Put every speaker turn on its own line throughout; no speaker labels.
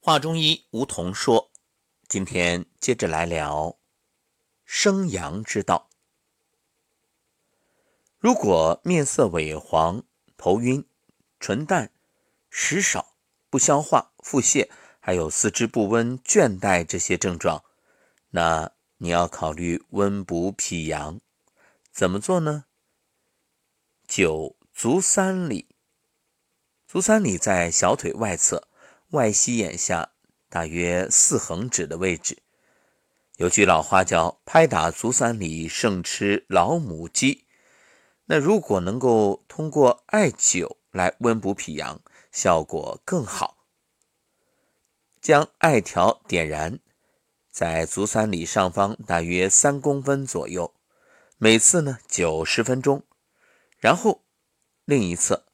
华中医吴桐说：“今天接着来聊生阳之道。如果面色萎黄、头晕、唇淡、食少、不消化、腹泻，还有四肢不温、倦怠这些症状，那你要考虑温补脾阳。怎么做呢？九足三里，足三里在小腿外侧。”外膝眼下大约四横指的位置，有句老话叫“拍打足三里，胜吃老母鸡”。那如果能够通过艾灸来温补脾阳，效果更好。将艾条点燃在足三里上方大约三公分左右，每次呢灸十分钟，然后另一侧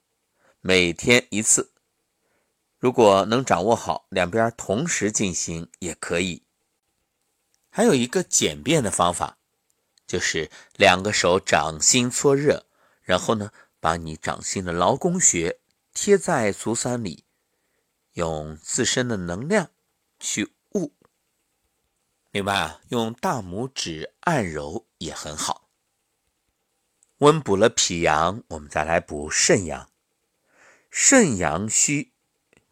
每天一次。如果能掌握好两边同时进行也可以。还有一个简便的方法，就是两个手掌心搓热，然后呢，把你掌心的劳宫穴贴在足三里，用自身的能量去捂。另外啊，用大拇指按揉也很好。温补了脾阳，我们再来补肾阳。肾阳虚。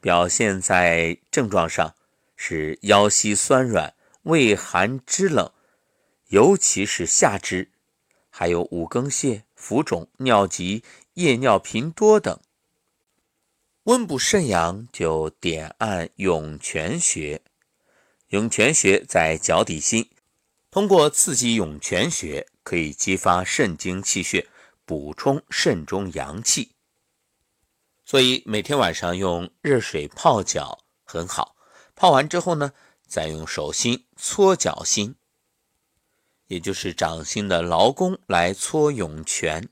表现在症状上是腰膝酸软、畏寒肢冷，尤其是下肢，还有五更泻、浮肿、尿急、夜尿频多等。温补肾阳就点按涌泉穴，涌泉穴在脚底心，通过刺激涌泉穴，可以激发肾精气血，补充肾中阳气。所以每天晚上用热水泡脚很好，泡完之后呢，再用手心搓脚心，也就是掌心的劳宫来搓涌泉，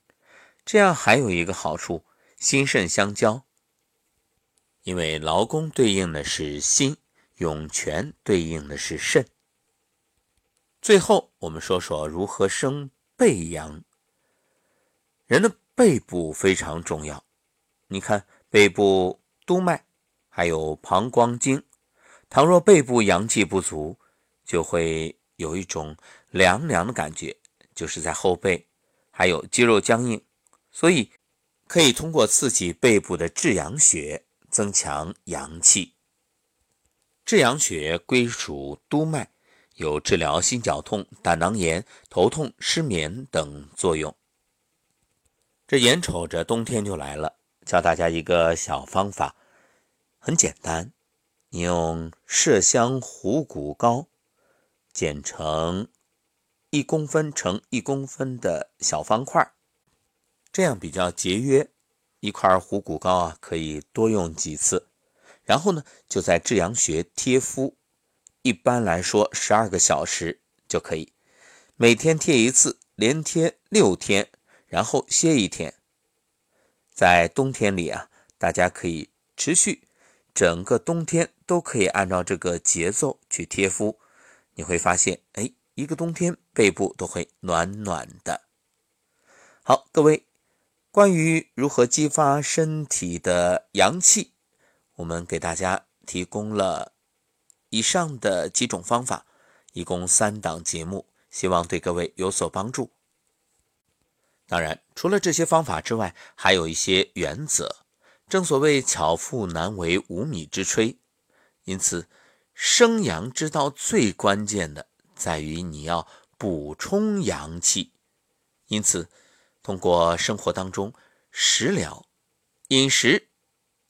这样还有一个好处，心肾相交。因为劳宫对应的是心，涌泉对应的是肾。最后我们说说如何生背阳。人的背部非常重要。你看背部督脉，还有膀胱经，倘若背部阳气不足，就会有一种凉凉的感觉，就是在后背，还有肌肉僵硬，所以可以通过刺激背部的至阳穴，增强阳气。至阳穴归属督脉，有治疗心绞痛、胆囊炎、头痛、失眠等作用。这眼瞅着冬天就来了。教大家一个小方法，很简单，你用麝香虎骨膏剪成一公分乘一公分的小方块，这样比较节约。一块虎骨膏啊，可以多用几次。然后呢，就在至阳穴贴敷，一般来说十二个小时就可以，每天贴一次，连贴六天，然后歇一天。在冬天里啊，大家可以持续整个冬天都可以按照这个节奏去贴敷，你会发现，哎，一个冬天背部都会暖暖的。好，各位，关于如何激发身体的阳气，我们给大家提供了以上的几种方法，一共三档节目，希望对各位有所帮助。当然，除了这些方法之外，还有一些原则。正所谓巧妇难为无米之炊，因此生阳之道最关键的在于你要补充阳气。因此，通过生活当中食疗、饮食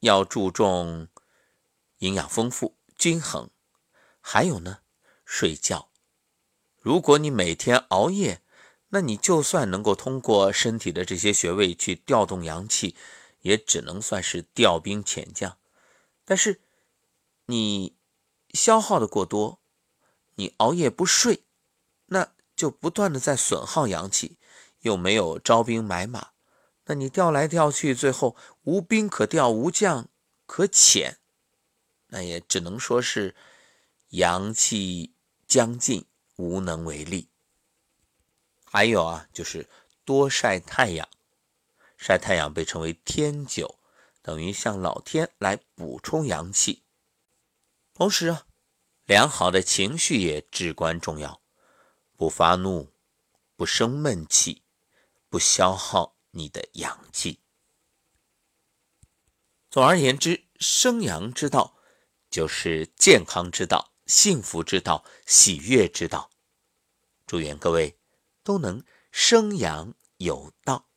要注重营养丰富、均衡，还有呢，睡觉。如果你每天熬夜，那你就算能够通过身体的这些穴位去调动阳气，也只能算是调兵遣将。但是你消耗的过多，你熬夜不睡，那就不断的在损耗阳气，又没有招兵买马，那你调来调去，最后无兵可调，无将可遣，那也只能说是阳气将尽，无能为力。还有啊，就是多晒太阳，晒太阳被称为天灸，等于向老天来补充阳气。同时啊，良好的情绪也至关重要，不发怒，不生闷气，不消耗你的阳气。总而言之，生阳之道就是健康之道、幸福之道、喜悦之道。祝愿各位都能生养有道。